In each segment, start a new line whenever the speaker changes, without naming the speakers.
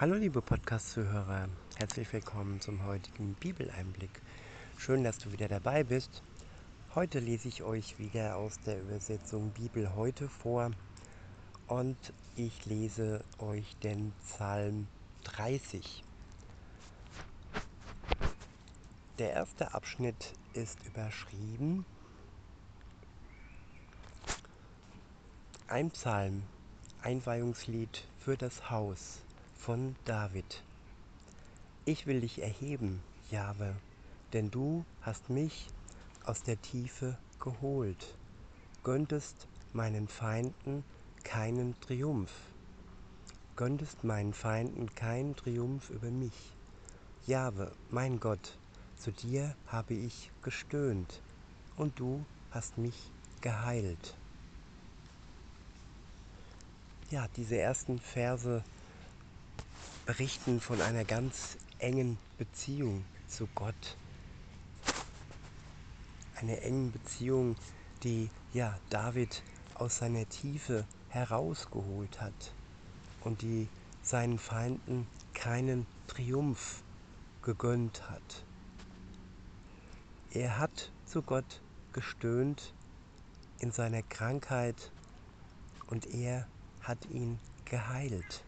Hallo liebe Podcast-Zuhörer, herzlich willkommen zum heutigen Bibeleinblick. Schön, dass du wieder dabei bist. Heute lese ich euch wieder aus der Übersetzung Bibel heute vor und ich lese euch den Psalm 30. Der erste Abschnitt ist überschrieben Ein Psalm, Einweihungslied für das Haus von David. Ich will dich erheben, Jahwe, denn du hast mich aus der Tiefe geholt, gönntest meinen Feinden keinen Triumph, gönntest meinen Feinden keinen Triumph über mich. Jahwe, mein Gott, zu dir habe ich gestöhnt, und du hast mich geheilt. Ja, diese ersten Verse berichten von einer ganz engen Beziehung zu Gott. Eine engen Beziehung, die ja David aus seiner Tiefe herausgeholt hat und die seinen Feinden keinen Triumph gegönnt hat. Er hat zu Gott gestöhnt in seiner Krankheit und er hat ihn geheilt.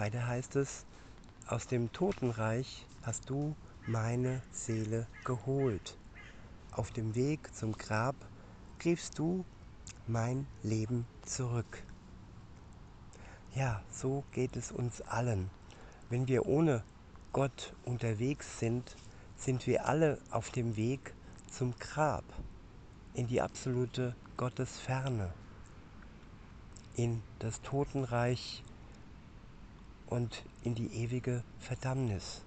Weiter heißt es, aus dem Totenreich hast du meine Seele geholt. Auf dem Weg zum Grab riefst du mein Leben zurück. Ja, so geht es uns allen. Wenn wir ohne Gott unterwegs sind, sind wir alle auf dem Weg zum Grab, in die absolute Gottesferne, in das Totenreich und in die ewige Verdammnis.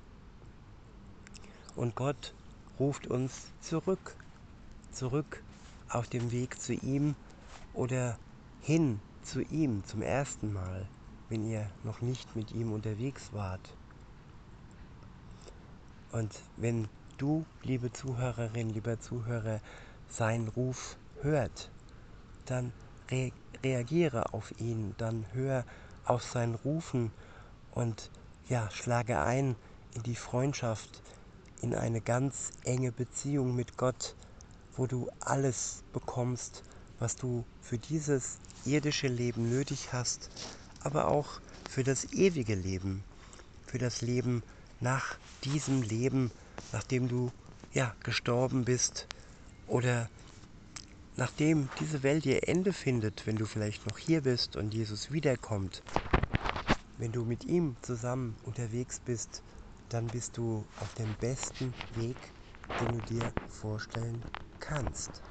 Und Gott ruft uns zurück, zurück auf dem Weg zu ihm oder hin zu ihm zum ersten Mal, wenn ihr noch nicht mit ihm unterwegs wart. Und wenn du, liebe Zuhörerin, lieber Zuhörer, seinen Ruf hört, dann re reagiere auf ihn, dann hör auf sein Rufen und ja, schlage ein in die Freundschaft, in eine ganz enge Beziehung mit Gott, wo du alles bekommst, was du für dieses irdische Leben nötig hast, aber auch für das ewige Leben, für das Leben nach diesem Leben, nachdem du ja gestorben bist oder nachdem diese Welt ihr Ende findet, wenn du vielleicht noch hier bist und Jesus wiederkommt, wenn du mit ihm zusammen unterwegs bist, dann bist du auf dem besten Weg, den du dir vorstellen kannst.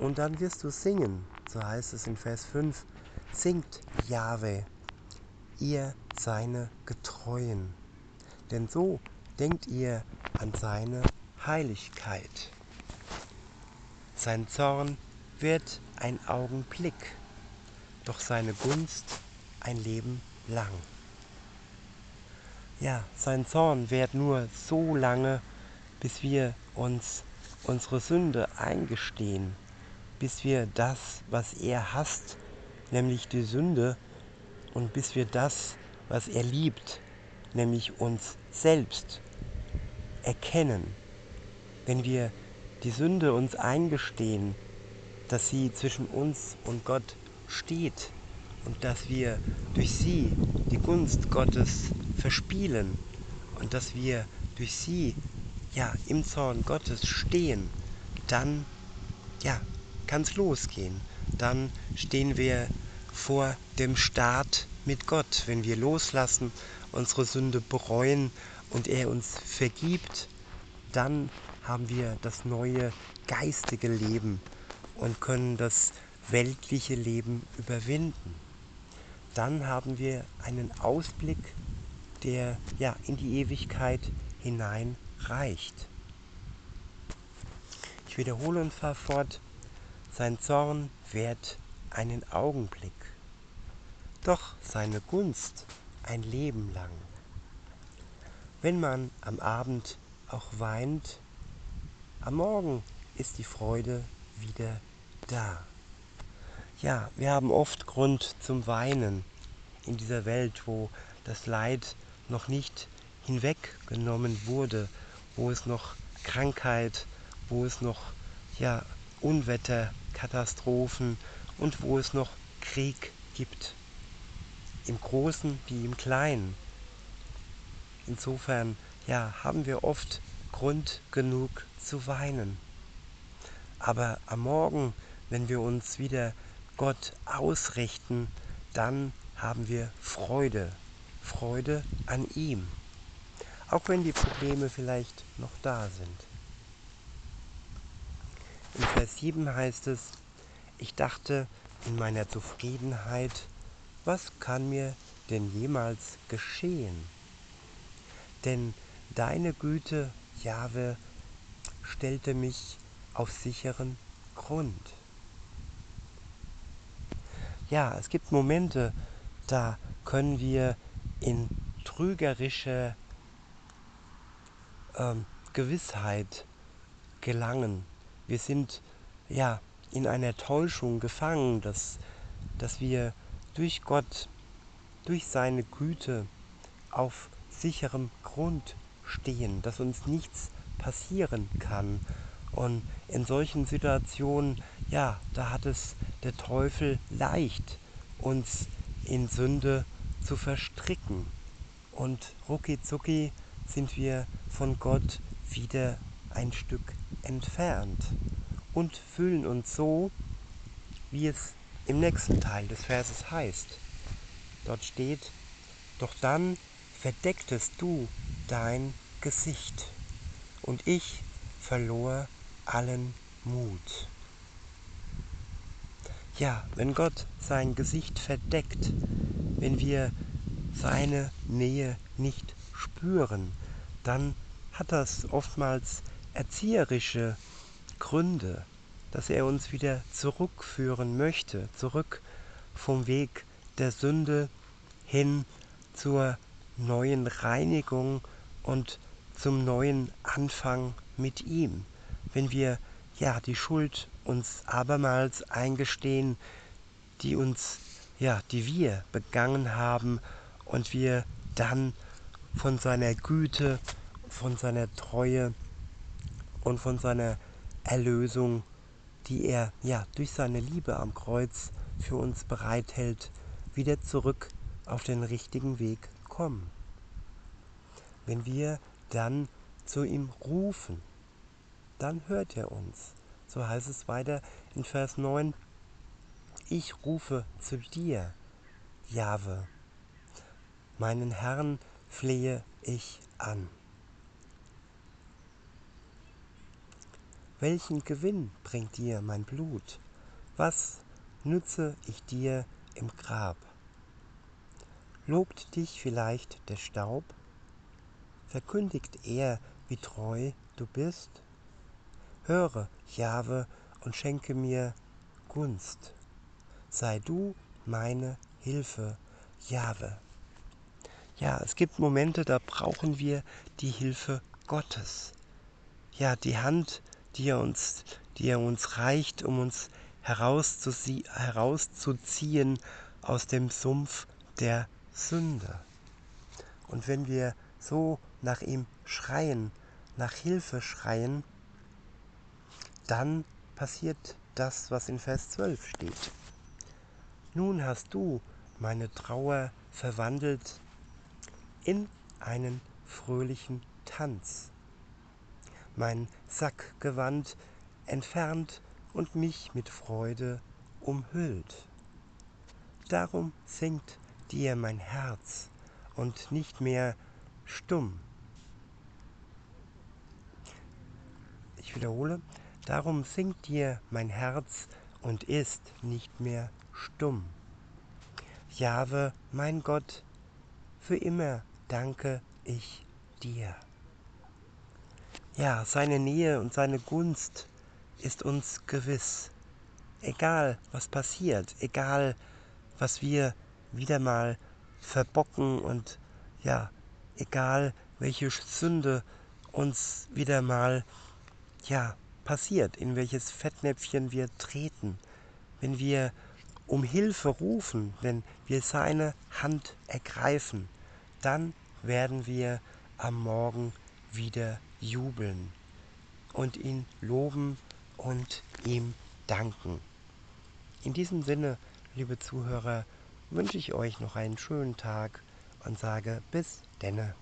Und dann wirst du singen, so heißt es in Vers 5, singt Jahwe, ihr seine Getreuen, denn so denkt ihr an seine Heiligkeit. Sein Zorn wird ein Augenblick, doch seine Gunst ein Leben lang. Ja, sein Zorn währt nur so lange, bis wir uns unsere Sünde eingestehen, bis wir das, was er hasst, nämlich die Sünde, und bis wir das, was er liebt, nämlich uns selbst, erkennen. Wenn wir die Sünde uns eingestehen, dass sie zwischen uns und Gott steht, und dass wir durch sie die Gunst Gottes verspielen und dass wir durch sie ja im Zorn Gottes stehen, dann ja, kann es losgehen. Dann stehen wir vor dem Start mit Gott, wenn wir loslassen, unsere Sünde bereuen und er uns vergibt, dann haben wir das neue geistige Leben und können das weltliche Leben überwinden dann haben wir einen Ausblick, der ja in die Ewigkeit hinein reicht. Ich wiederhole und fahre fort. Sein Zorn währt einen Augenblick, doch seine Gunst ein Leben lang. Wenn man am Abend auch weint, am Morgen ist die Freude wieder da. Ja, wir haben oft Grund zum Weinen in dieser Welt, wo das Leid noch nicht hinweggenommen wurde, wo es noch Krankheit, wo es noch ja, Unwetter, Katastrophen und wo es noch Krieg gibt. Im Großen wie im Kleinen. Insofern ja, haben wir oft Grund genug zu weinen. Aber am Morgen, wenn wir uns wieder Gott ausrichten, dann haben wir Freude, Freude an ihm, auch wenn die Probleme vielleicht noch da sind. In Vers 7 heißt es, ich dachte in meiner Zufriedenheit, was kann mir denn jemals geschehen? Denn deine Güte, Jahwe, stellte mich auf sicheren Grund. Ja, es gibt Momente, da können wir in trügerische ähm, Gewissheit gelangen. Wir sind ja in einer Täuschung gefangen, dass, dass wir durch Gott, durch seine Güte auf sicherem Grund stehen, dass uns nichts passieren kann. Und in solchen Situationen, ja, da hat es der Teufel leicht, uns in Sünde zu verstricken. Und rucki zucki sind wir von Gott wieder ein Stück entfernt und fühlen uns so, wie es im nächsten Teil des Verses heißt. Dort steht, doch dann verdecktest du dein Gesicht und ich verlor allen Mut. Ja, wenn Gott sein Gesicht verdeckt, wenn wir seine Nähe nicht spüren, dann hat das oftmals erzieherische Gründe, dass er uns wieder zurückführen möchte, zurück vom Weg der Sünde hin zur neuen Reinigung und zum neuen Anfang mit ihm. Wenn wir ja die Schuld uns abermals eingestehen, die uns ja, die wir begangen haben und wir dann von seiner Güte, von seiner Treue und von seiner Erlösung, die er ja durch seine Liebe am Kreuz für uns bereithält, wieder zurück auf den richtigen Weg kommen. Wenn wir dann zu ihm rufen, dann hört er uns. So heißt es weiter in Vers 9, ich rufe zu dir, Jahwe, meinen Herrn flehe ich an. Welchen Gewinn bringt dir mein Blut? Was nütze ich dir im Grab? Lobt dich vielleicht der Staub? Verkündigt er, wie treu du bist? Höre, Jahwe, und schenke mir Gunst. Sei du meine Hilfe, Jahwe. Ja, es gibt Momente, da brauchen wir die Hilfe Gottes. Ja, die Hand, die er uns, die er uns reicht, um uns herauszuziehen aus dem Sumpf der Sünde. Und wenn wir so nach ihm schreien, nach Hilfe schreien, dann passiert das, was in Vers 12 steht. Nun hast du meine Trauer verwandelt in einen fröhlichen Tanz, mein Sackgewand entfernt und mich mit Freude umhüllt. Darum singt dir mein Herz und nicht mehr stumm. Ich wiederhole, darum singt dir mein Herz und ist nicht mehr stumm. Jahwe, mein Gott, für immer danke ich dir. Ja, seine Nähe und seine Gunst ist uns gewiss. Egal, was passiert, egal, was wir wieder mal verbocken und ja, egal, welche Sünde uns wieder mal ja, passiert, in welches Fettnäpfchen wir treten, wenn wir um Hilfe rufen, wenn wir seine Hand ergreifen, dann werden wir am Morgen wieder jubeln und ihn loben und ihm danken. In diesem Sinne, liebe Zuhörer, wünsche ich euch noch einen schönen Tag und sage bis denne.